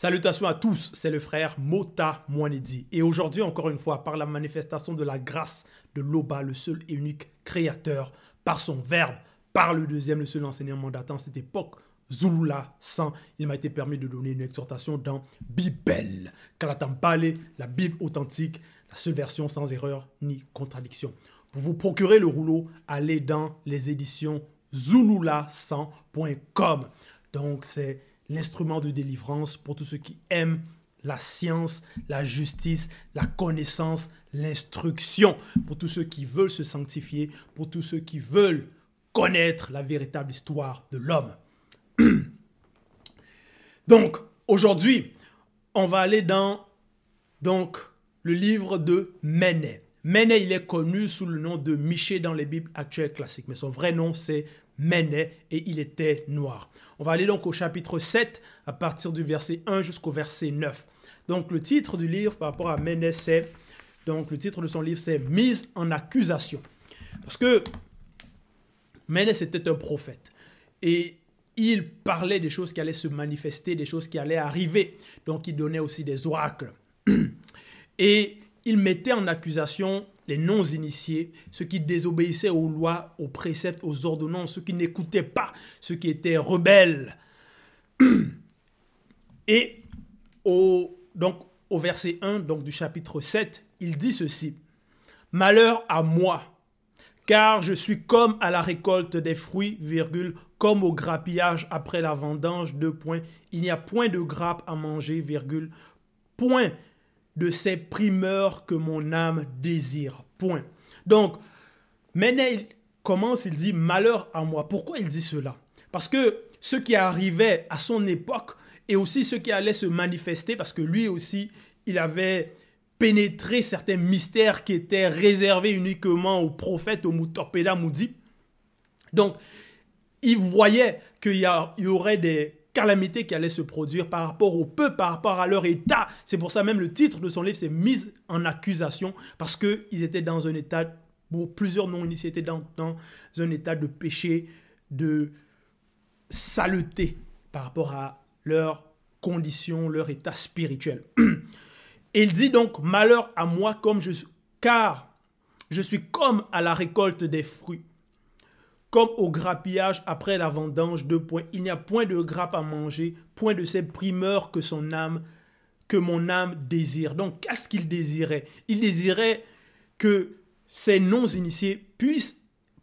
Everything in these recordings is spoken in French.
Salutations à tous, c'est le frère Mota Mouanedi. Et aujourd'hui, encore une fois, par la manifestation de la grâce de l'Oba, le seul et unique créateur, par son verbe, par le deuxième, le seul enseignant mandatant cette époque, Zulula 100, il m'a été permis de donner une exhortation dans Bible, Kalatambale, la Bible authentique, la seule version sans erreur ni contradiction. Pour vous procurer le rouleau, allez dans les éditions zulula100.com. Donc, c'est l'instrument de délivrance pour tous ceux qui aiment la science, la justice, la connaissance, l'instruction, pour tous ceux qui veulent se sanctifier, pour tous ceux qui veulent connaître la véritable histoire de l'homme. Donc, aujourd'hui, on va aller dans le livre de Méné. Méné, il est connu sous le nom de Miché dans les Bibles actuelles classiques, mais son vrai nom, c'est Méné, et il était noir. On va aller donc au chapitre 7, à partir du verset 1 jusqu'au verset 9. Donc, le titre du livre par rapport à Méné, c'est, donc, le titre de son livre, c'est Mise en accusation. Parce que Méné, c'était un prophète. Et il parlait des choses qui allaient se manifester, des choses qui allaient arriver. Donc, il donnait aussi des oracles. Et il mettait en accusation les non-initiés, ceux qui désobéissaient aux lois, aux préceptes, aux ordonnances, ceux qui n'écoutaient pas, ceux qui étaient rebelles. Et au, verset 1 donc, du chapitre 7, il dit ceci. Malheur à moi, car je suis comme à la récolte des fruits, virgule, comme au grappillage après la vendange, deux points. Il n'y a point de grappe à manger, virgule, point de ces primeurs que mon âme désire. Point. Donc, maintenant, il commence, il dit malheur à moi. Pourquoi il dit cela? Parce que ce qui arrivait à son époque et aussi ce qui allait se manifester, parce que lui aussi, il avait pénétré certains mystères qui étaient réservés uniquement aux prophètes, aux Mutopéda Moudi. Donc, il voyait qu'il y, y aurait des calamité qui allait se produire par rapport au peuple, par rapport à leur état. C'est pour ça même le titre de son livre, c'est Mise en accusation, parce qu'ils étaient dans un état, plusieurs non-initiés étaient dans, dans un état de péché, de saleté par rapport à leur condition, leur état spirituel. Il dit donc, malheur à moi comme je car je suis comme à la récolte des fruits comme au grappillage après la vendange, deux points. Il n'y a point de grappe à manger, point de ces primeurs que son âme, que mon âme désire. Donc, qu'est-ce qu'il désirait? Il désirait que ces non-initiés puissent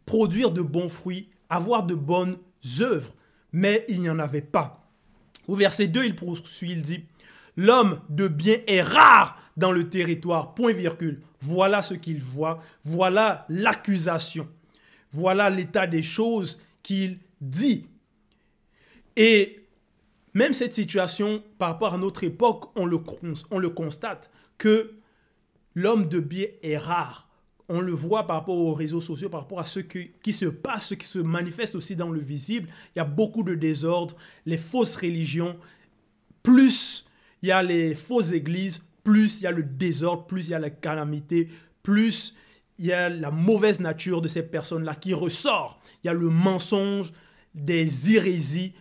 produire de bons fruits, avoir de bonnes œuvres, mais il n'y en avait pas. Au verset 2, il poursuit, il dit, L'homme de bien est rare dans le territoire, point virgule. Voilà ce qu'il voit, voilà l'accusation. Voilà l'état des choses qu'il dit. Et même cette situation, par rapport à notre époque, on le, on le constate que l'homme de bien est rare. On le voit par rapport aux réseaux sociaux, par rapport à ce qui se passe, ce qui se manifeste aussi dans le visible. Il y a beaucoup de désordre, les fausses religions. Plus il y a les fausses églises, plus il y a le désordre, plus il y a la calamité, plus il y a la mauvaise nature de ces personnes-là qui ressort. Il y a le mensonge, des hérésies,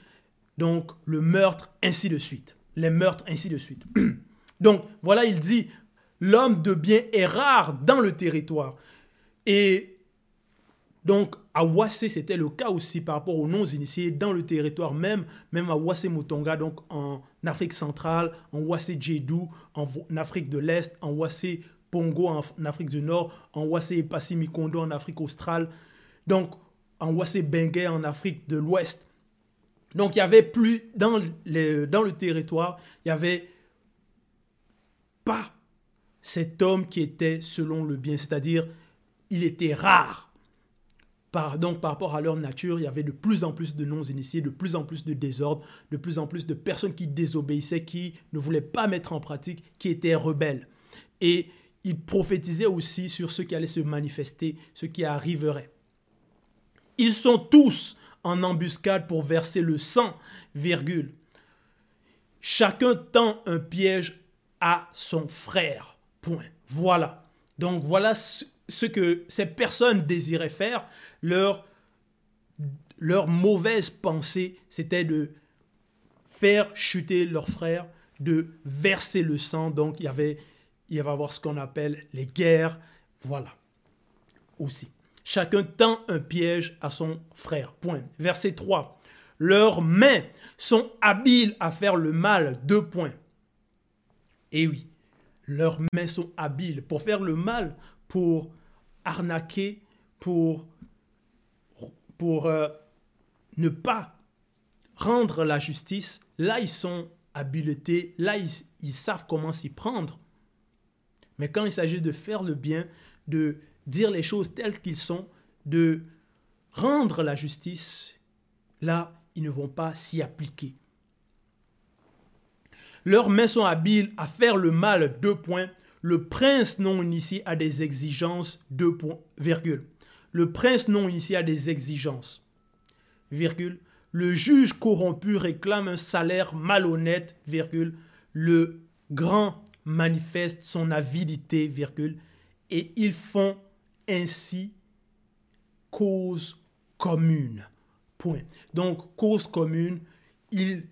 donc le meurtre, ainsi de suite. Les meurtres, ainsi de suite. Donc voilà, il dit, l'homme de bien est rare dans le territoire. Et donc à Wassé, c'était le cas aussi par rapport aux non-initiés dans le territoire même, même à Wassé Mutonga, donc en Afrique centrale, en Wassé Djedou, en Afrique de l'Est, en Wassé Pongo en, Afrique du Nord, en Wassé Passy-Mikondo en Afrique australe, donc en Wassé Bengue en Afrique de l'Ouest. Donc il y avait plus, dans, dans le territoire, il y avait pas cet homme qui était selon le bien, c'est-à-dire il était rare. Donc par rapport à leur nature, il y avait de plus en plus de non-initiés, de plus en plus de désordre, de plus en plus de personnes qui désobéissaient, qui ne voulaient pas mettre en pratique, qui étaient rebelles. Et il prophétisait aussi sur ce qui allait se manifester, ce qui arriverait. Ils sont tous en embuscade pour verser le sang, virgule. Chacun tend un piège à son frère. Point. Voilà. Donc voilà ce que ces personnes désiraient faire. Leur, leur mauvaise pensée, c'était de faire chuter leur frère, de verser le sang. Donc, il y avait, il va y avoir ce qu'on appelle les guerres. Voilà. Aussi. Chacun tend un piège à son frère. Point. Verset 3. Leurs mains sont habiles à faire le mal. Deux points. Et oui, leurs mains sont habiles pour faire le mal, pour arnaquer, pour, pour euh, ne pas rendre la justice. Là, ils sont habiletés, là, ils savent comment s'y prendre. Mais quand il s'agit de faire le bien, de dire les choses telles qu'ils sont, de rendre la justice, là, ils ne vont pas s'y appliquer. Leurs mains sont habiles à faire le mal, deux points. Le prince non initié a des exigences, deux points, virgule. Le prince non initié a des exigences, virgule. Le juge corrompu réclame un salaire malhonnête, virgule. Le grand manifeste son avidité, virgule. Et ils font ainsi cause commune. Point. Donc, cause commune, ils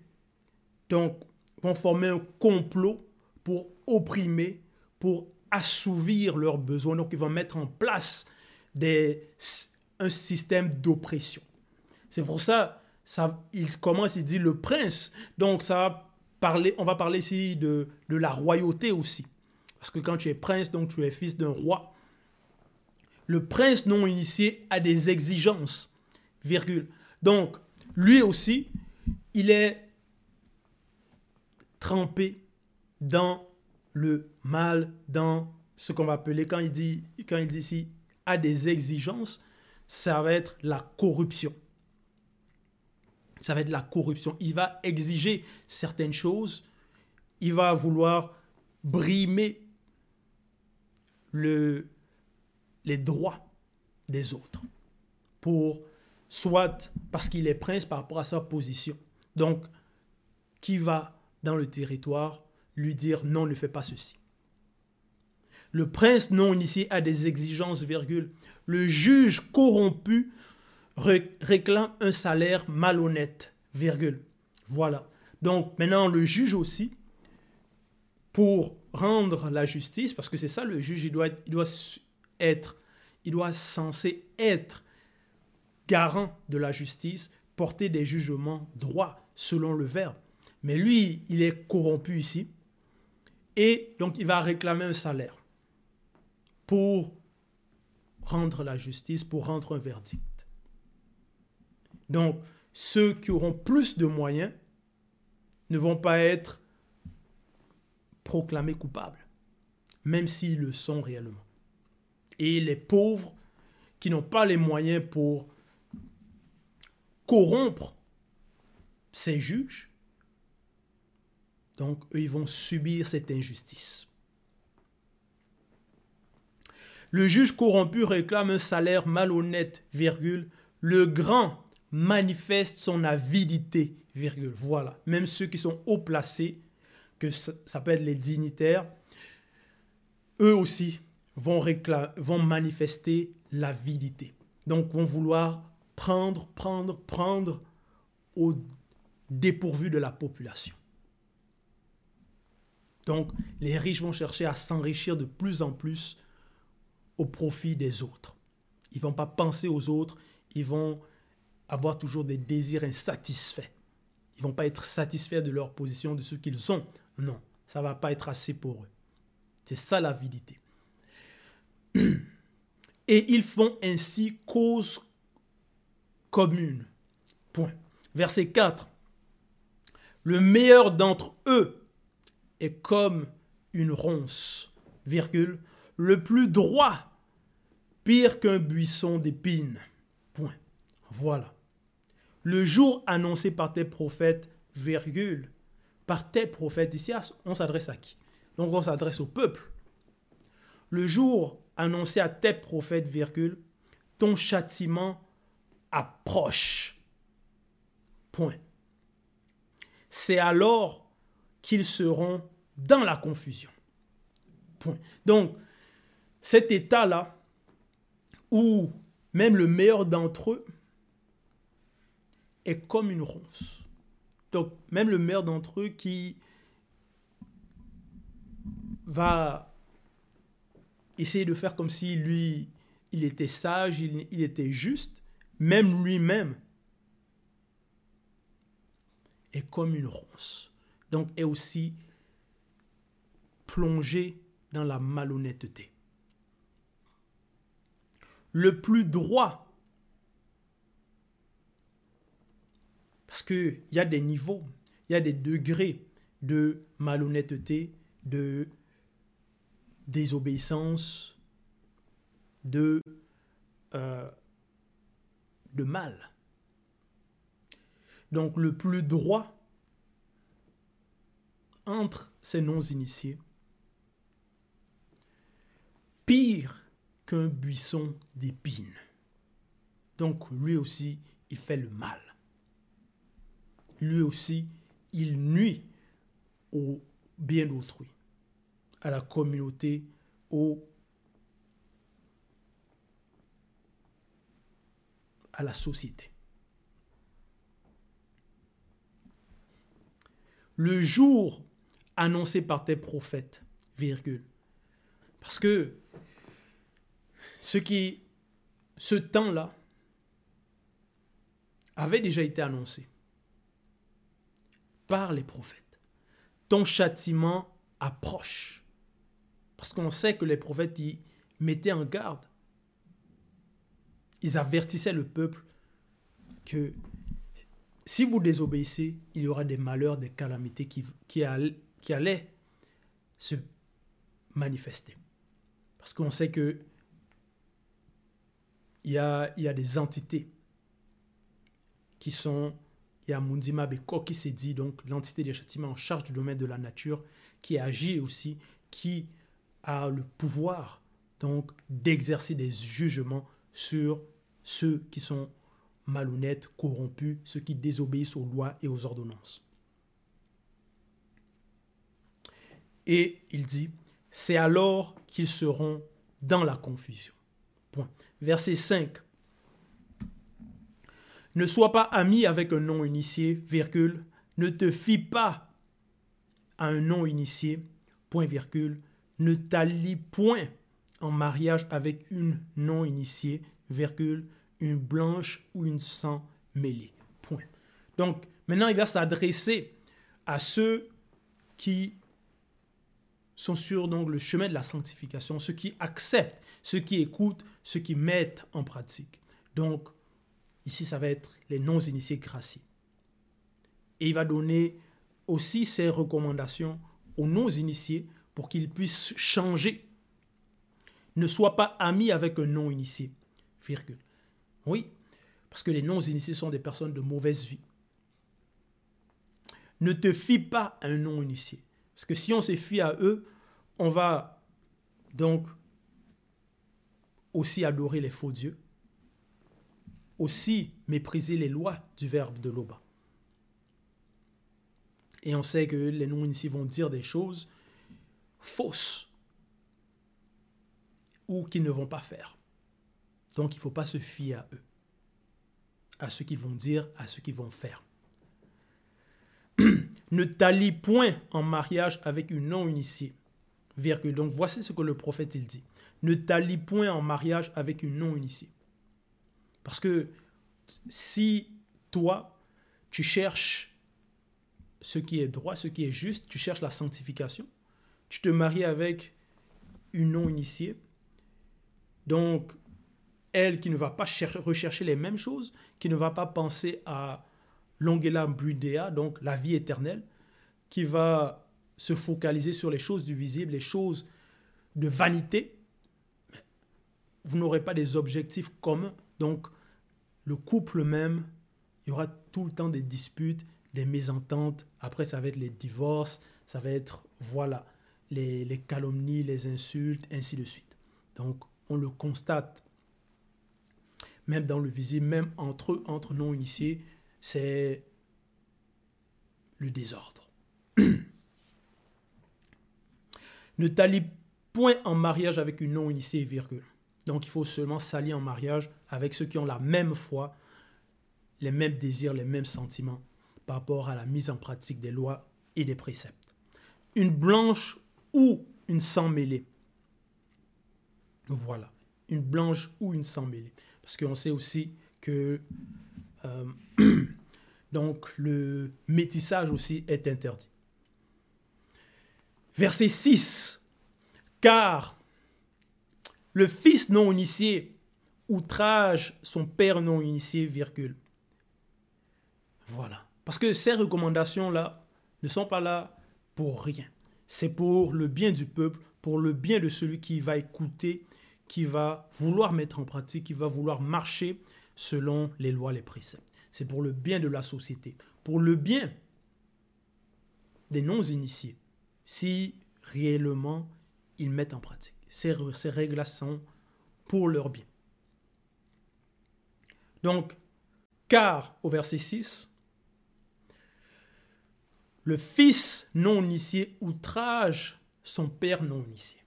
donc, vont former un complot pour opprimer, pour assouvir leurs besoins. Donc, ils vont mettre en place des, un système d'oppression. C'est pour ça, ça, il commence, il dit le prince. Donc, ça va parler, on va parler ici de, de la royauté aussi. Parce que quand tu es prince, donc tu es fils d'un roi. Le prince non initié a des exigences, virgule. Donc, lui aussi, il est trempé dans le mal, dans ce qu'on va appeler, quand il dit, quand il dit ici, a des exigences, ça va être la corruption. Ça va être la corruption. Il va exiger certaines choses. Il va vouloir brimer le, les droits des autres. Pour, soit parce qu'il est prince par rapport à sa position. Donc, qui va dans le territoire lui dire non, ne fais pas ceci? Le prince non initié a des exigences, virgule. Le juge corrompu réclame un salaire malhonnête. Voilà. Donc maintenant, le juge aussi, pour rendre la justice, parce que c'est ça le juge, il doit, il doit être, il doit censé être garant de la justice, porter des jugements droits selon le verbe. Mais lui, il est corrompu ici. Et donc, il va réclamer un salaire pour rendre la justice, pour rendre un verdict. Donc, ceux qui auront plus de moyens ne vont pas être proclamés coupables, même s'ils le sont réellement. Et les pauvres qui n'ont pas les moyens pour corrompre ces juges, donc, eux, ils vont subir cette injustice. Le juge corrompu réclame un salaire malhonnête, virgule. Le grand manifeste son avidité, virgule. Voilà. Même ceux qui sont haut placés, que ça, peut être les dignitaires, eux aussi vont, vont manifester l'avidité. Donc, vont vouloir prendre, prendre, prendre au dépourvu de la population. Donc, les riches vont chercher à s'enrichir de plus en plus au profit des autres. Ils vont pas penser aux autres, ils vont avoir toujours des désirs insatisfaits. Ils vont pas être satisfaits de leur position, de ce qu'ils ont. Non, ça va pas être assez pour eux. C'est ça l'avidité. Et ils font ainsi cause commune. Point. Verset 4. Le meilleur d'entre eux est comme une ronce, virgule, le plus droit, pire qu'un buisson d'épines. Point. Voilà. Le jour annoncé par tes prophètes, virgule, par tes prophètes, ici on s'adresse à qui? Donc on s'adresse au peuple. Le jour annoncé à tes prophètes, virgule, ton châtiment approche. Point. C'est alors qu'ils seront dans la confusion. Point. Donc, cet état-là, où même le meilleur d'entre eux est comme une ronce. Donc, même le meilleur d'entre eux qui va essayer de faire comme si lui, il était sage, il, il était juste, même lui-même est comme une ronce. Donc est aussi plongé dans la malhonnêteté. Le plus droit, parce qu'il y a des niveaux, il y a des degrés de malhonnêteté, de désobéissance, de, euh, de mal. Donc le plus droit entre ces non-initiés, pire qu'un buisson d'épines. Donc lui aussi, il fait le mal. Lui aussi, il nuit au bien d'autrui, à la communauté, au, à la société. Le jour annoncé par tes prophètes, virgule. Parce que ce ce temps-là avait déjà été annoncé par les prophètes ton châtiment approche. Parce qu'on sait que les prophètes y mettaient en garde. Ils avertissaient le peuple que si vous désobéissez, il y aura des malheurs, des calamités qui, allaient se manifester. Parce qu'on sait que il y a des entités qui sont il y a Mundima Beko qui s'est dit, donc l'entité des châtiments en charge du domaine de la nature, qui agit aussi, qui a le pouvoir donc d'exercer des jugements sur ceux qui sont malhonnêtes, corrompus, ceux qui désobéissent aux lois et aux ordonnances. Et il dit, c'est alors qu'ils seront dans la confusion. Point. Verset 5 ne sois pas ami avec un non-initié, virgule. Ne te fie pas à un non-initié, point virgule. Ne t'allie point en mariage avec une non-initiée, virgule, une blanche ou une sang mêlée. Point. Donc, maintenant, il va s'adresser à ceux qui sont sur donc, le chemin de la sanctification, ceux qui acceptent, ceux qui écoutent, ceux qui mettent en pratique. Donc, Ici, ça va être les non-initiés graciés. Et il va donner aussi ses recommandations aux non-initiés pour qu'ils puissent changer. Ne sois pas ami avec un non-initié. Oui, parce que les non-initiés sont des personnes de mauvaise vie. Ne te fie pas à un non-initié. Parce que si on se fie à eux, on va donc aussi adorer les faux dieux aussi mépriser les lois du verbe de l'Oba. Et on sait que les non-initiés vont dire des choses fausses ou qu'ils ne vont pas faire. Donc il ne faut pas se fier à eux, à ce qu'ils vont dire, à ce qu'ils vont faire. ne t'allie point en mariage avec une non-initiée. Donc voici ce que le prophète il dit. Ne t'allie point en mariage avec une non-initiée. Parce que si toi, tu cherches ce qui est droit, ce qui est juste, tu cherches la sanctification, tu te maries avec une non-initiée, donc elle qui ne va pas rechercher les mêmes choses, qui ne va pas penser à l'ongela brudea, donc la vie éternelle, qui va se focaliser sur les choses du visible, les choses de vanité, vous n'aurez pas des objectifs communs. Donc, le couple même, il y aura tout le temps des disputes, des mésententes. Après, ça va être les divorces, ça va être, voilà, les, calomnies, les insultes, ainsi de suite. Donc, on le constate, même dans le visible, même entre, entre non-initiés, c'est le désordre. ne t'allie point en mariage avec une non-initiée, virgule. Donc il faut seulement s'allier en mariage avec ceux qui ont la même foi, les mêmes désirs, les mêmes sentiments par rapport à la mise en pratique des lois et des préceptes. Une blanche ou une sans mêlée. Voilà, une blanche ou une sans mêlée. Parce qu'on sait aussi que euh, donc le métissage aussi est interdit. Verset 6. Car le fils non initié outrage son père non initié, virgule. Voilà. Parce que ces recommandations-là ne sont pas là pour rien. C'est pour le bien du peuple, pour le bien de celui qui va écouter, qui va vouloir mettre en pratique, qui va vouloir marcher selon les lois, les préceptes. C'est pour le bien de la société, pour le bien des non-initiés, si réellement ils mettent en pratique. Ces, ces règles-là pour leur bien. Donc, car au verset 6, le fils non initié outrage son père non initié.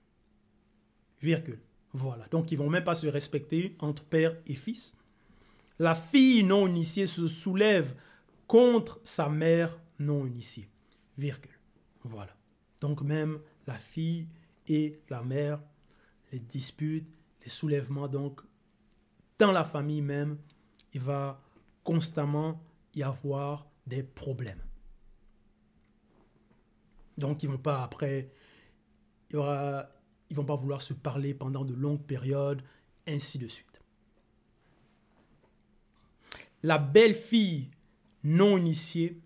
Virgule. Voilà. Donc, ils vont même pas se respecter entre père et fils. La fille non initiée se soulève contre sa mère non initiée. Virgule. Voilà. Donc, même la fille et la mère, les disputes, les soulèvements, donc, dans la famille même, il va constamment y avoir des problèmes. Donc, ils vont pas après, il y vont pas vouloir se parler pendant de longues périodes, ainsi de suite. La belle-fille non initiée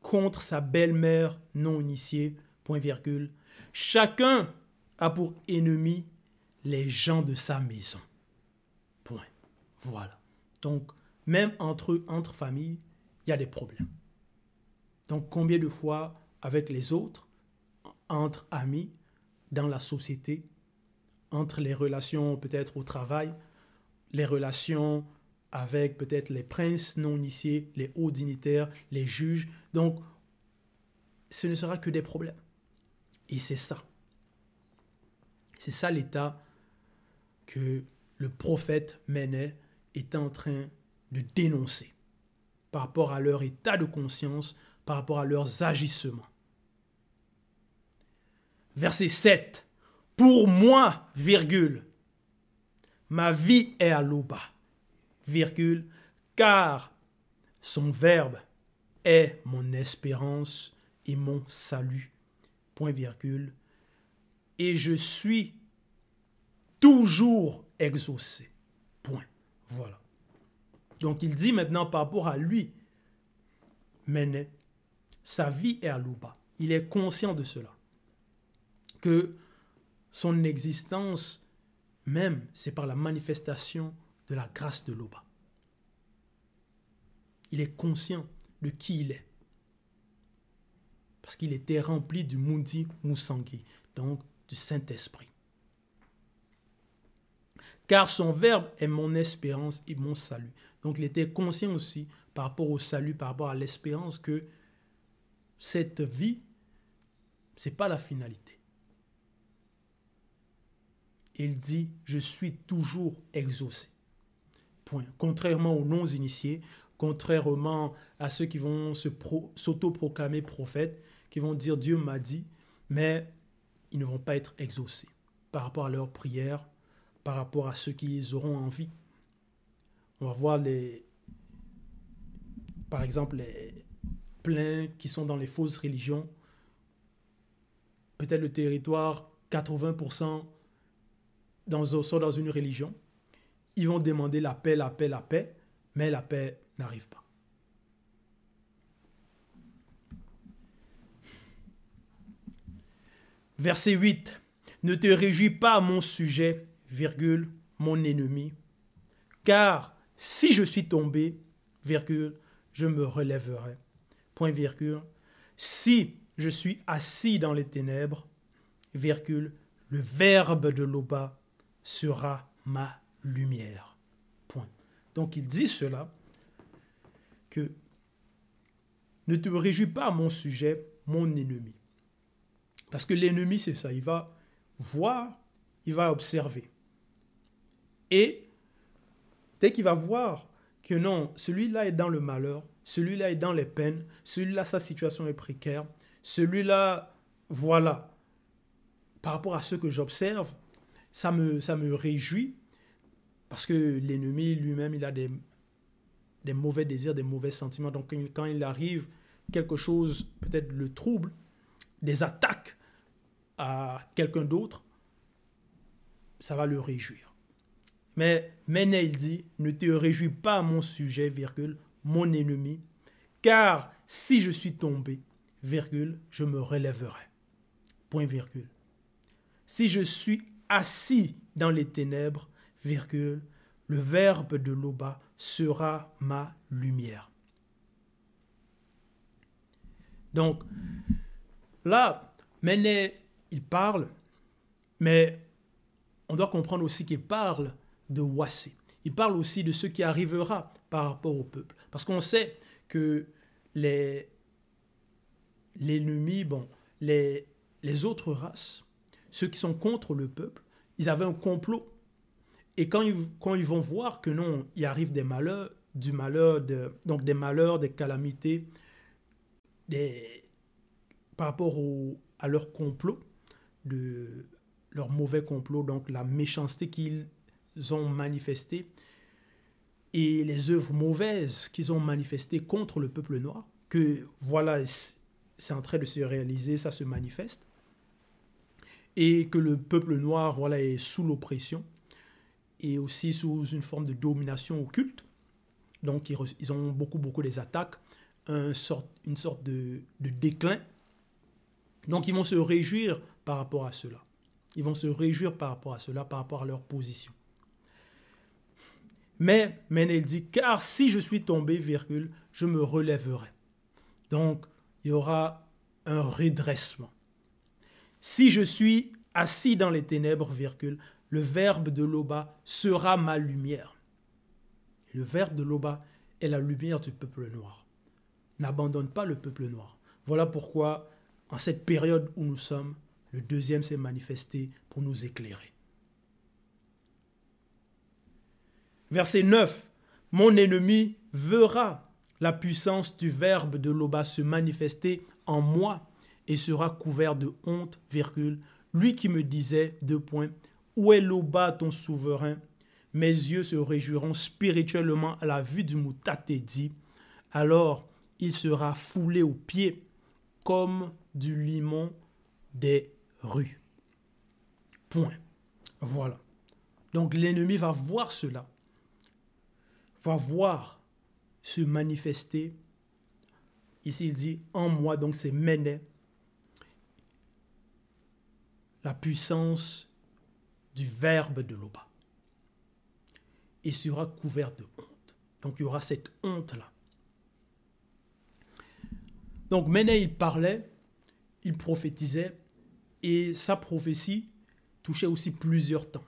contre sa belle-mère non initiée, point virgule. Chacun a pour ennemi les gens de sa maison. Point. Voilà. Donc, même entre, entre familles, il y a des problèmes. Donc, combien de fois avec les autres, entre amis, dans la société, entre les relations peut-être au travail, les relations avec peut-être les princes non initiés, les hauts dignitaires, les juges. Donc, ce ne sera que des problèmes. Et c'est ça. C'est ça l'état que le prophète menait est en train de dénoncer par rapport à leur état de conscience, par rapport à leurs agissements. Verset 7. Pour moi, virgule, ma vie est à l'oba, virgule, car son verbe est mon espérance et mon salut, point virgule, et je suis toujours exaucé, point. Voilà. Donc il dit maintenant par rapport à lui, mais sa vie est à l'ouba. Il est conscient de cela. Que son existence même, c'est par la manifestation de la grâce de l'Oba. Il est conscient de qui il est. Parce qu'il était rempli du Mundi Musangi, donc du Saint-Esprit car son verbe est mon espérance et mon salut. Donc il était conscient aussi par rapport au salut, par rapport à l'espérance que cette vie, ce n'est pas la finalité. Il dit, je suis toujours exaucé. Contrairement aux non-initiés, contrairement à ceux qui vont s'auto-proclamer prophètes, qui vont dire Dieu m'a dit, mais ils ne vont pas être exaucés par rapport à leur prière, par rapport à ceux qui auront envie. On va voir les, par exemple, les pleins qui sont dans les fausses religions. Peut-être le territoire, 80% dans, sont dans une religion. Ils vont demander la paix, la paix, la paix, mais la paix n'arrive pas. Verset 8. Ne te réjouis pas à mon sujet, virgule, mon ennemi. Car si je suis tombé, virgule, je me relèverai. Point. Si je suis assis dans les ténèbres, virgule, le verbe de l'Oba sera ma lumière. Point. Donc il dit cela, que ne te réjouis pas à mon sujet, mon ennemi. Parce que l'ennemi, c'est ça, il va voir, il va observer. Et dès qu'il va voir que non, celui-là est dans le malheur, celui-là est dans les peines, celui-là, sa situation est précaire, celui-là, voilà, par rapport à ce que j'observe, ça me, réjouit parce que l'ennemi lui-même, il a des mauvais désirs, des mauvais sentiments. Donc quand il arrive quelque chose, peut-être le trouble, des attaques à quelqu'un d'autre, ça va le réjouir. Mais maintenant, il dit, ne te réjouis pas à mon sujet, virgule, mon ennemi, car si je suis tombé, virgule, je me relèverai. Point virgule. Si je suis assis dans les ténèbres, virgule, le verbe de l'Oba sera ma lumière. Donc, là, Méné, il parle, mais on doit comprendre aussi qu'il parle de Wassé. Il parle aussi de ce qui arrivera par rapport au peuple. Parce qu'on sait que les l'ennemi, bon, les, les autres races, ceux qui sont contre le peuple, ils avaient un complot. Et quand ils, quand ils vont voir que non, il arrive des malheurs, du malheur, de, donc des malheurs, des calamités, des, par rapport au, à leur complot, de leur mauvais complot, donc la méchanceté qu'ils ont manifestée et les œuvres mauvaises qu'ils ont manifestées contre le peuple noir, que voilà, c'est en train de se réaliser, ça se manifeste, et que le peuple noir voilà, est sous l'oppression et aussi sous une forme de domination occulte. Donc ils, ont beaucoup, beaucoup des attaques, un sort, une sorte de, de déclin. Donc ils vont se réjouir par rapport à cela. Ils vont se réjouir par rapport à cela, par rapport à leur position. Mais, mais dit, car si je suis tombé, virgule, je me relèverai. Donc, il y aura un redressement. Si je suis assis dans les ténèbres, virgule, le verbe de l'Oba sera ma lumière. Le verbe de l'Oba est la lumière du peuple noir. N'abandonne pas le peuple noir. Voilà pourquoi, en cette période où nous sommes, le deuxième s'est manifesté pour nous éclairer. Verset 9. Mon ennemi verra la puissance du verbe de l'Oba se manifester en moi et sera couvert de honte, virgule, lui qui me disait, deux points, où est l'Oba ton souverain? Mes yeux se réjouiront spirituellement à la vue du dit alors il sera foulé aux pieds comme du limon des rues. Point. Voilà. Donc l'ennemi va voir cela, va voir se manifester. Ici, il dit en moi, donc c'est Méné. La puissance du verbe de l'Oba. Et sera couvert de honte. Donc il y aura cette honte-là. Donc Méné, il parlait, il prophétisait, et sa prophétie touchait aussi plusieurs temps.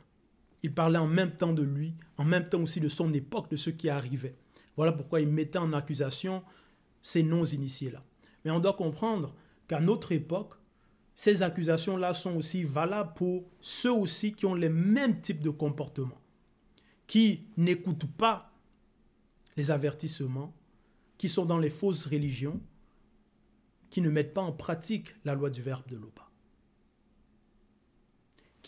Il parlait en même temps de lui, en même temps aussi de son époque, de ce qui arrivait. Voilà pourquoi il mettait en accusation ces non-initiés-là. Mais on doit comprendre qu'à notre époque, ces accusations-là sont aussi valables pour ceux aussi qui ont les mêmes types de comportements, qui n'écoutent pas les avertissements, qui sont dans les fausses religions, qui ne mettent pas en pratique la loi du Verbe de l'Oba,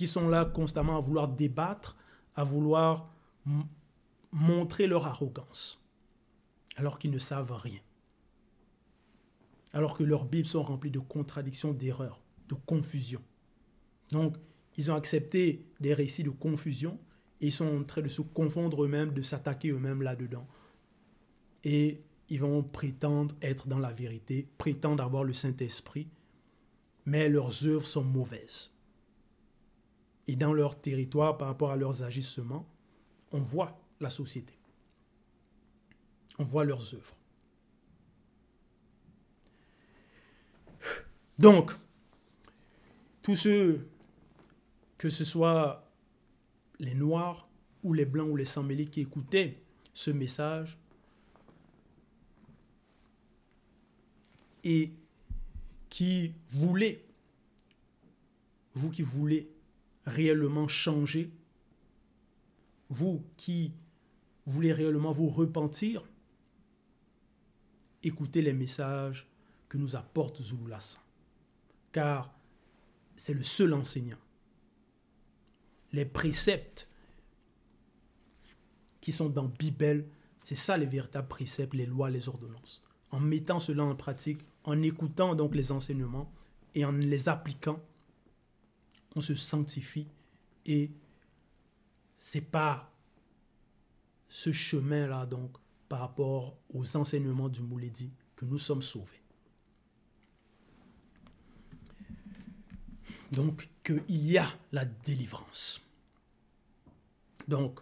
qui sont là constamment à vouloir débattre, à vouloir montrer leur arrogance alors qu'ils ne savent rien. Alors que leurs Bibles sont remplies de contradictions, d'erreurs, de confusion. Donc, ils ont accepté des récits de confusion et ils sont en train de se confondre eux-mêmes, de s'attaquer eux-mêmes là-dedans. Et ils vont prétendre être dans la vérité, prétendre avoir le Saint-Esprit, mais leurs œuvres sont mauvaises. Et dans leur territoire, par rapport à leurs agissements, on voit la société on voit leurs œuvres. Donc, tous ceux, que ce soit les Noirs ou les Blancs ou les sans qui écoutaient ce message, et qui voulaient, vous qui voulez réellement changer, vous qui voulez réellement vous repentir, écoutez les messages que nous apporte Zululassan. Car c'est le seul enseignant. Les préceptes qui sont dans Bible, c'est ça les véritables préceptes, les lois, les ordonnances. En mettant cela en pratique, en écoutant donc les enseignements et en les appliquant, on se sanctifie et c'est pas ce chemin-là, donc, par rapport aux enseignements du Mouledi, que nous sommes sauvés. Donc, qu'il y a la délivrance. Donc,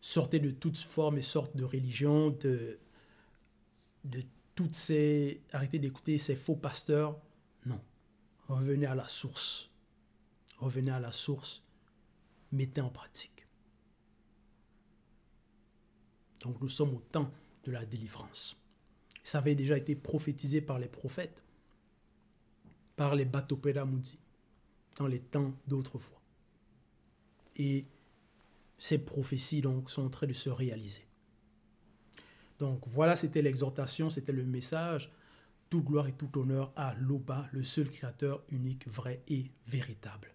sortez de toutes formes et sortes de religions, de toutes ces... Arrêtez d'écouter ces faux pasteurs. Non. Revenez à la source. Revenez à la source. Mettez en pratique. Donc nous sommes au temps de la délivrance. Ça avait déjà été prophétisé par les prophètes, par les bateaux Moudi, dans les temps d'autrefois. Et ces prophéties donc sont en train de se réaliser. Donc voilà, c'était l'exhortation, c'était le message. Toute gloire et tout honneur à l'Oba, le seul créateur unique, vrai et véritable.